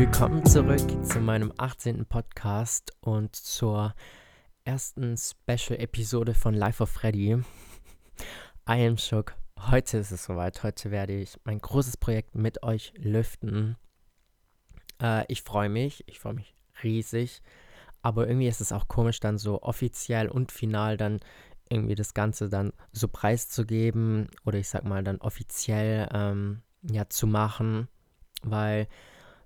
Willkommen zurück zu meinem 18. Podcast und zur ersten Special-Episode von Life of Freddy. I am shook. Heute ist es soweit. Heute werde ich mein großes Projekt mit euch lüften. Äh, ich freue mich. Ich freue mich riesig. Aber irgendwie ist es auch komisch, dann so offiziell und final dann irgendwie das Ganze dann so preiszugeben oder ich sag mal dann offiziell ähm, ja zu machen, weil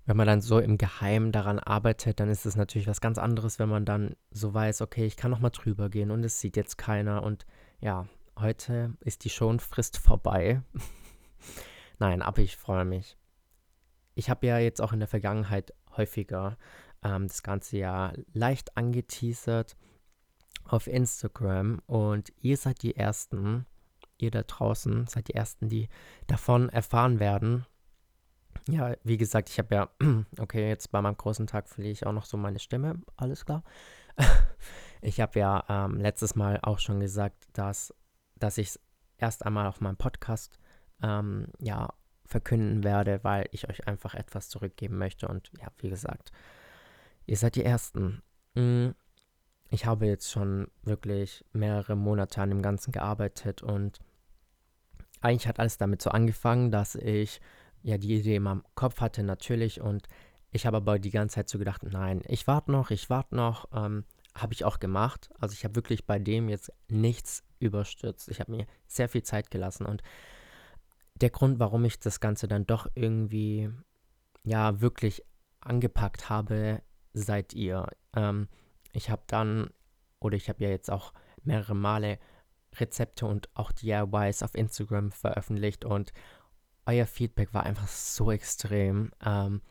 wenn man dann so im Geheimen daran arbeitet, dann ist es natürlich was ganz anderes, wenn man dann so weiß, okay, ich kann noch mal drüber gehen und es sieht jetzt keiner und ja, heute ist die Schonfrist vorbei. Nein, aber ich freue mich. Ich habe ja jetzt auch in der Vergangenheit häufiger ähm, das ganze Jahr leicht angeteasert auf Instagram und ihr seid die Ersten, ihr da draußen seid die Ersten, die davon erfahren werden. Ja, wie gesagt, ich habe ja, okay, jetzt bei meinem großen Tag verliere ich auch noch so meine Stimme, alles klar. ich habe ja ähm, letztes Mal auch schon gesagt, dass, dass ich es erst einmal auf meinem Podcast ähm, ja, verkünden werde, weil ich euch einfach etwas zurückgeben möchte. Und ja, wie gesagt, ihr seid die Ersten. Mhm ich habe jetzt schon wirklich mehrere Monate an dem Ganzen gearbeitet und eigentlich hat alles damit so angefangen, dass ich ja die Idee in meinem Kopf hatte natürlich und ich habe aber die ganze Zeit so gedacht, nein, ich warte noch, ich warte noch, ähm, habe ich auch gemacht. Also ich habe wirklich bei dem jetzt nichts überstürzt. Ich habe mir sehr viel Zeit gelassen und der Grund, warum ich das Ganze dann doch irgendwie ja wirklich angepackt habe, seid ihr. Ähm, ich habe dann, oder ich habe ja jetzt auch mehrere Male Rezepte und auch DIYs auf Instagram veröffentlicht und euer Feedback war einfach so extrem. Ähm,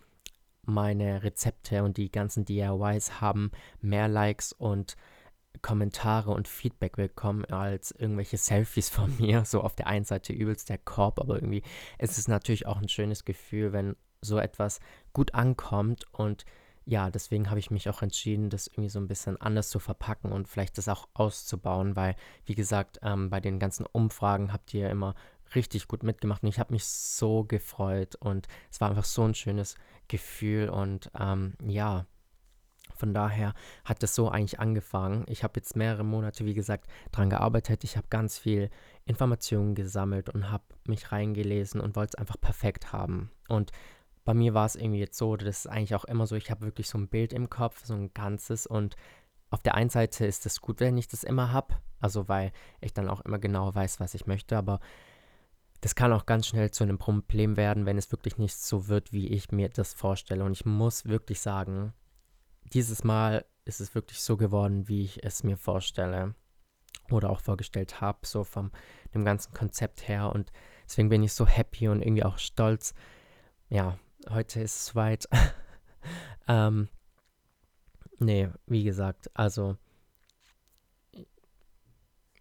meine Rezepte und die ganzen DIYs haben mehr Likes und Kommentare und Feedback bekommen als irgendwelche Selfies von mir. So auf der einen Seite übelst der Korb, aber irgendwie ist es natürlich auch ein schönes Gefühl, wenn so etwas gut ankommt und ja, deswegen habe ich mich auch entschieden, das irgendwie so ein bisschen anders zu verpacken und vielleicht das auch auszubauen, weil, wie gesagt, ähm, bei den ganzen Umfragen habt ihr immer richtig gut mitgemacht und ich habe mich so gefreut und es war einfach so ein schönes Gefühl und ähm, ja, von daher hat das so eigentlich angefangen. Ich habe jetzt mehrere Monate, wie gesagt, daran gearbeitet. Ich habe ganz viel Informationen gesammelt und habe mich reingelesen und wollte es einfach perfekt haben. Und bei mir war es irgendwie jetzt so, das ist eigentlich auch immer so, ich habe wirklich so ein Bild im Kopf, so ein ganzes und auf der einen Seite ist es gut, wenn ich das immer habe, also weil ich dann auch immer genau weiß, was ich möchte, aber das kann auch ganz schnell zu einem Problem werden, wenn es wirklich nicht so wird, wie ich mir das vorstelle. Und ich muss wirklich sagen, dieses Mal ist es wirklich so geworden, wie ich es mir vorstelle oder auch vorgestellt habe, so vom dem ganzen Konzept her. Und deswegen bin ich so happy und irgendwie auch stolz, ja, heute ist es weit. ähm, nee, wie gesagt, also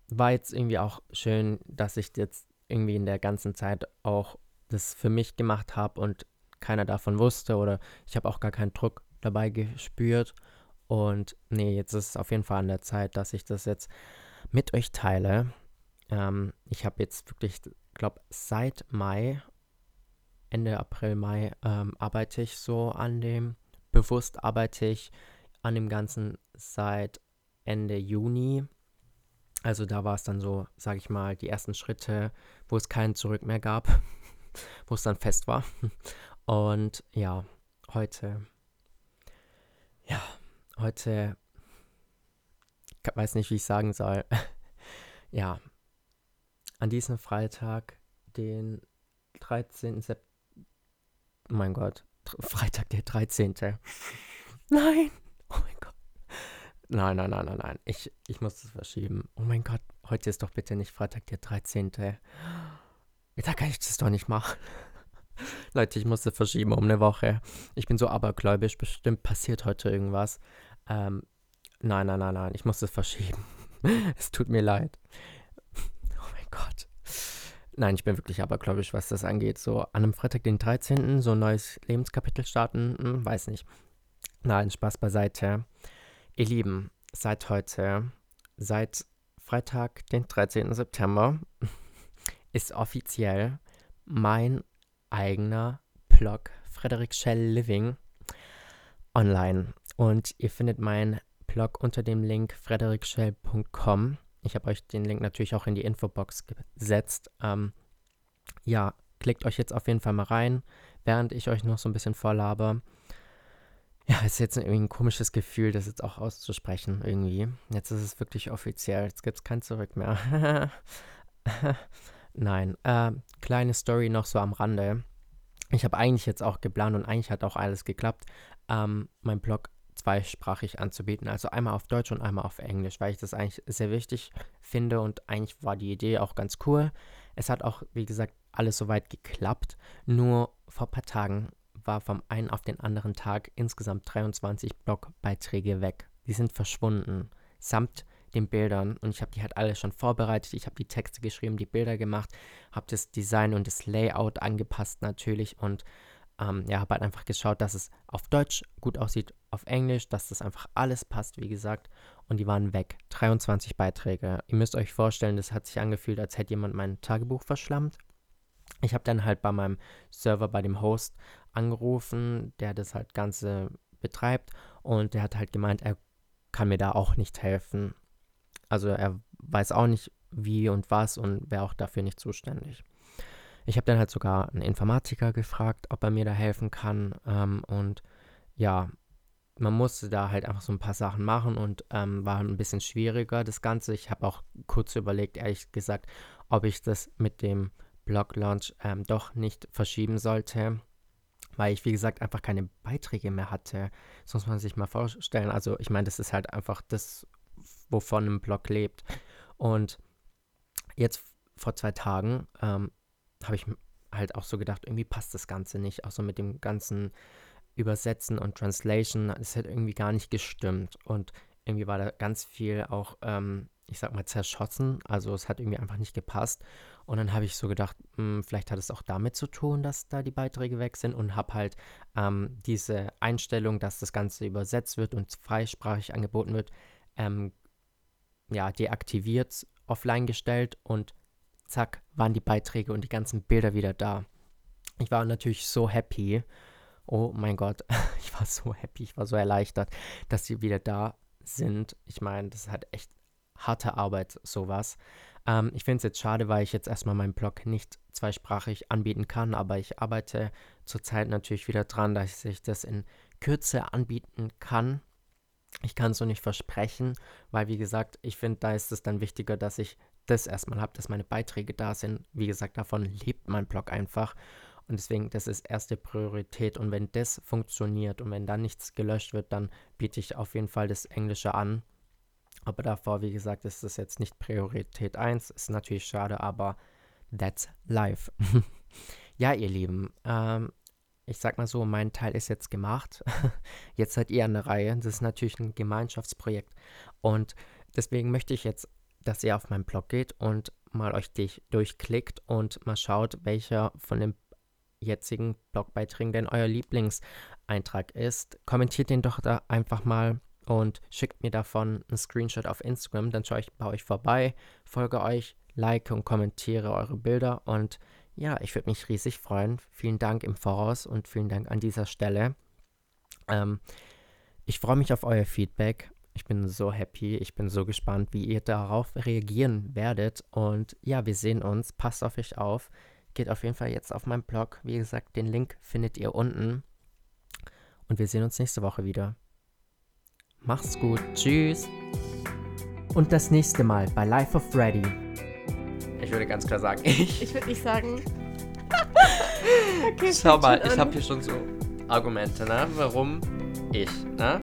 war jetzt irgendwie auch schön, dass ich jetzt irgendwie in der ganzen Zeit auch das für mich gemacht habe und keiner davon wusste oder ich habe auch gar keinen Druck dabei gespürt. Und nee, jetzt ist es auf jeden Fall an der Zeit, dass ich das jetzt mit euch teile. Ähm, ich habe jetzt wirklich, glaube seit Mai Ende April, Mai ähm, arbeite ich so an dem. Bewusst arbeite ich an dem Ganzen seit Ende Juni. Also da war es dann so, sage ich mal, die ersten Schritte, wo es kein Zurück mehr gab, wo es dann fest war. Und ja, heute, ja, heute, ich weiß nicht, wie ich sagen soll. ja, an diesem Freitag, den 13. September, mein Gott, Freitag der 13. Nein. Nein, nein, nein, nein, nein. Ich, ich muss das verschieben. Oh mein Gott, heute ist doch bitte nicht Freitag der 13. Da kann ich das doch nicht machen. Leute, ich musste verschieben um eine Woche. Ich bin so abergläubisch, bestimmt passiert heute irgendwas. Ähm, nein, nein, nein, nein, ich muss es verschieben. es tut mir leid. Oh mein Gott. Nein, ich bin wirklich abergläubisch, was das angeht. So an einem Freitag, den 13., so ein neues Lebenskapitel starten, hm, weiß nicht. Nein, Spaß beiseite. Ihr Lieben, seit heute, seit Freitag, den 13. September, ist offiziell mein eigener Blog Frederick Shell Living online. Und ihr findet meinen Blog unter dem Link frederikschell.com. Ich habe euch den Link natürlich auch in die Infobox gesetzt. Ähm, ja, klickt euch jetzt auf jeden Fall mal rein, während ich euch noch so ein bisschen vorlabe. Ja, ist jetzt irgendwie ein komisches Gefühl, das jetzt auch auszusprechen irgendwie. Jetzt ist es wirklich offiziell, jetzt gibt es kein Zurück mehr. Nein, äh, kleine Story noch so am Rande. Ich habe eigentlich jetzt auch geplant und eigentlich hat auch alles geklappt, ähm, mein Blog zweisprachig anzubieten. Also einmal auf Deutsch und einmal auf Englisch, weil ich das eigentlich sehr wichtig finde und eigentlich war die Idee auch ganz cool. Es hat auch, wie gesagt, alles soweit geklappt. Nur vor ein paar Tagen war vom einen auf den anderen Tag insgesamt 23 Blogbeiträge weg. Die sind verschwunden, samt den Bildern. Und ich habe die halt alle schon vorbereitet. Ich habe die Texte geschrieben, die Bilder gemacht, habe das Design und das Layout angepasst natürlich und ähm, ja, habe halt einfach geschaut, dass es auf Deutsch gut aussieht, auf Englisch, dass das einfach alles passt, wie gesagt. Und die waren weg. 23 Beiträge. Ihr müsst euch vorstellen, das hat sich angefühlt, als hätte jemand mein Tagebuch verschlammt. Ich habe dann halt bei meinem Server, bei dem Host angerufen, der das halt Ganze betreibt. Und der hat halt gemeint, er kann mir da auch nicht helfen. Also er weiß auch nicht, wie und was und wäre auch dafür nicht zuständig. Ich habe dann halt sogar einen Informatiker gefragt, ob er mir da helfen kann. Ähm, und ja, man musste da halt einfach so ein paar Sachen machen und ähm, war ein bisschen schwieriger das Ganze. Ich habe auch kurz überlegt, ehrlich gesagt, ob ich das mit dem Blog-Launch ähm, doch nicht verschieben sollte, weil ich, wie gesagt, einfach keine Beiträge mehr hatte. Das muss man sich mal vorstellen. Also ich meine, das ist halt einfach das, wovon ein Blog lebt. Und jetzt vor zwei Tagen ähm, habe ich halt auch so gedacht, irgendwie passt das Ganze nicht. Auch so mit dem ganzen Übersetzen und Translation, es hat irgendwie gar nicht gestimmt. Und irgendwie war da ganz viel auch, ähm, ich sag mal, zerschossen. Also es hat irgendwie einfach nicht gepasst. Und dann habe ich so gedacht, mh, hm, vielleicht hat es auch damit zu tun, dass da die Beiträge weg sind und habe halt ähm, diese Einstellung, dass das Ganze übersetzt wird und freisprachig angeboten wird, ähm, ja, deaktiviert, offline gestellt und zack, waren die Beiträge und die ganzen Bilder wieder da. Ich war natürlich so happy. Oh mein Gott, ich war so happy, ich war so erleichtert, dass sie wieder da sind. Ich meine, das halt echt harte Arbeit, sowas. Ähm, ich finde es jetzt schade, weil ich jetzt erstmal meinen Blog nicht zweisprachig anbieten kann, aber ich arbeite zurzeit natürlich wieder dran, dass ich das in Kürze anbieten kann. Ich kann es so nicht versprechen, weil wie gesagt, ich finde, da ist es dann wichtiger, dass ich das erstmal habe, dass meine Beiträge da sind. Wie gesagt, davon lebt mein Blog einfach. Und deswegen, das ist erste Priorität. Und wenn das funktioniert und wenn dann nichts gelöscht wird, dann biete ich auf jeden Fall das Englische an. Aber davor, wie gesagt, ist das jetzt nicht Priorität 1. Ist natürlich schade, aber that's life. ja, ihr Lieben, ähm, ich sag mal so, mein Teil ist jetzt gemacht. jetzt seid ihr an der Reihe. Das ist natürlich ein Gemeinschaftsprojekt. Und deswegen möchte ich jetzt dass ihr auf meinen Blog geht und mal euch durchklickt und mal schaut, welcher von den jetzigen Blogbeiträgen denn euer Lieblingseintrag ist. Kommentiert den doch da einfach mal und schickt mir davon einen Screenshot auf Instagram. Dann schaue ich bei euch vorbei, folge euch, like und kommentiere eure Bilder. Und ja, ich würde mich riesig freuen. Vielen Dank im Voraus und vielen Dank an dieser Stelle. Ähm, ich freue mich auf euer Feedback ich bin so happy. Ich bin so gespannt, wie ihr darauf reagieren werdet. Und ja, wir sehen uns. Passt auf euch auf. Geht auf jeden Fall jetzt auf meinen Blog. Wie gesagt, den Link findet ihr unten. Und wir sehen uns nächste Woche wieder. Macht's gut. Tschüss. Und das nächste Mal bei Life of Freddy. Ich würde ganz klar sagen, ich. Ich würde nicht sagen. okay, Schau mal, ich habe hier schon so Argumente, ne? Warum ich, ne?